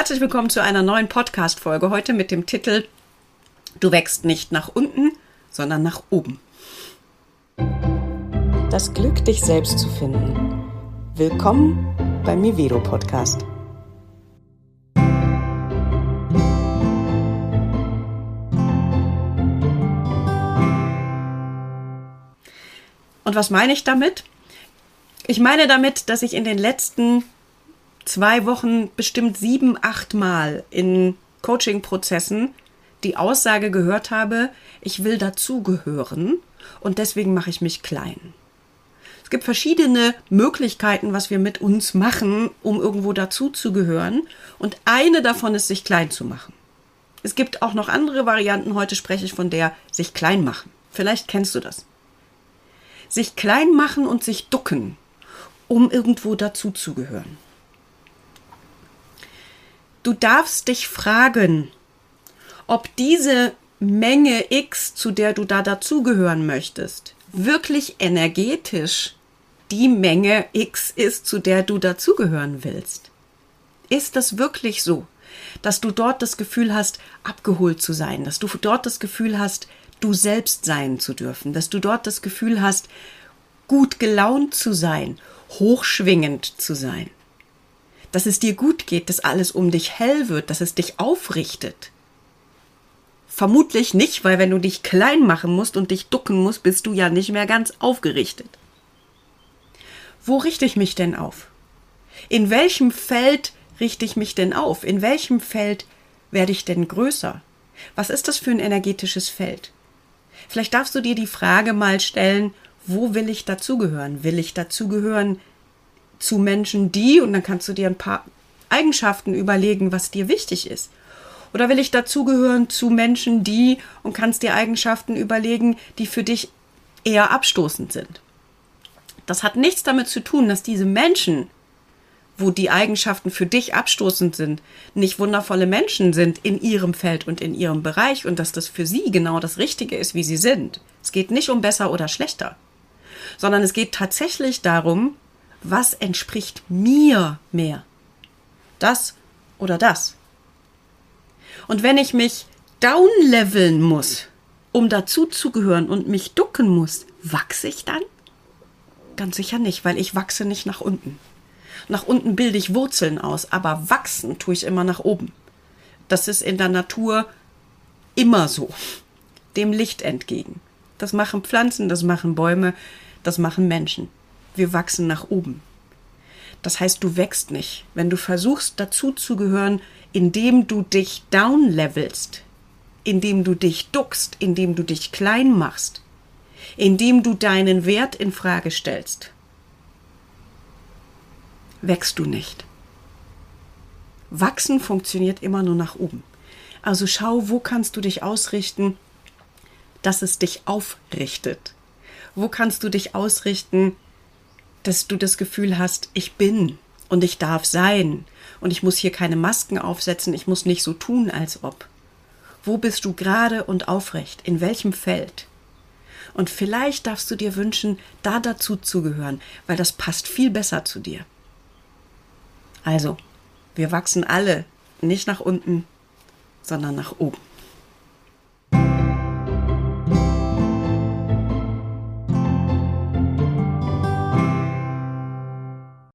Herzlich willkommen zu einer neuen Podcast-Folge. Heute mit dem Titel Du wächst nicht nach unten, sondern nach oben. Das Glück, dich selbst zu finden. Willkommen beim Mivero Podcast. Und was meine ich damit? Ich meine damit, dass ich in den letzten zwei Wochen bestimmt sieben, acht Mal in Coaching-Prozessen die Aussage gehört habe, ich will dazugehören und deswegen mache ich mich klein. Es gibt verschiedene Möglichkeiten, was wir mit uns machen, um irgendwo dazuzugehören und eine davon ist, sich klein zu machen. Es gibt auch noch andere Varianten, heute spreche ich von der sich klein machen. Vielleicht kennst du das. Sich klein machen und sich ducken, um irgendwo dazuzugehören. Du darfst dich fragen, ob diese Menge X, zu der du da dazugehören möchtest, wirklich energetisch die Menge X ist, zu der du dazugehören willst. Ist das wirklich so, dass du dort das Gefühl hast, abgeholt zu sein, dass du dort das Gefühl hast, du selbst sein zu dürfen, dass du dort das Gefühl hast, gut gelaunt zu sein, hochschwingend zu sein? Dass es dir gut geht, dass alles um dich hell wird, dass es dich aufrichtet. Vermutlich nicht, weil wenn du dich klein machen musst und dich ducken musst, bist du ja nicht mehr ganz aufgerichtet. Wo richte ich mich denn auf? In welchem Feld richte ich mich denn auf? In welchem Feld werde ich denn größer? Was ist das für ein energetisches Feld? Vielleicht darfst du dir die Frage mal stellen, wo will ich dazugehören? Will ich dazugehören zu Menschen, die, und dann kannst du dir ein paar Eigenschaften überlegen, was dir wichtig ist. Oder will ich dazugehören zu Menschen, die, und kannst dir Eigenschaften überlegen, die für dich eher abstoßend sind. Das hat nichts damit zu tun, dass diese Menschen, wo die Eigenschaften für dich abstoßend sind, nicht wundervolle Menschen sind in ihrem Feld und in ihrem Bereich und dass das für sie genau das Richtige ist, wie sie sind. Es geht nicht um besser oder schlechter, sondern es geht tatsächlich darum, was entspricht mir mehr? Das oder das? Und wenn ich mich downleveln muss, um dazuzugehören und mich ducken muss, wachse ich dann? Ganz sicher nicht, weil ich wachse nicht nach unten. Nach unten bilde ich Wurzeln aus, aber wachsen tue ich immer nach oben. Das ist in der Natur immer so. Dem Licht entgegen. Das machen Pflanzen, das machen Bäume, das machen Menschen wir wachsen nach oben. Das heißt, du wächst nicht. Wenn du versuchst, dazu zu gehören, indem du dich downlevelst, indem du dich duckst, indem du dich klein machst, indem du deinen Wert in Frage stellst, wächst du nicht. Wachsen funktioniert immer nur nach oben. Also schau, wo kannst du dich ausrichten, dass es dich aufrichtet. Wo kannst du dich ausrichten, dass du das Gefühl hast, ich bin und ich darf sein und ich muss hier keine Masken aufsetzen, ich muss nicht so tun, als ob. Wo bist du gerade und aufrecht? In welchem Feld? Und vielleicht darfst du dir wünschen, da dazu zu gehören, weil das passt viel besser zu dir. Also, wir wachsen alle nicht nach unten, sondern nach oben.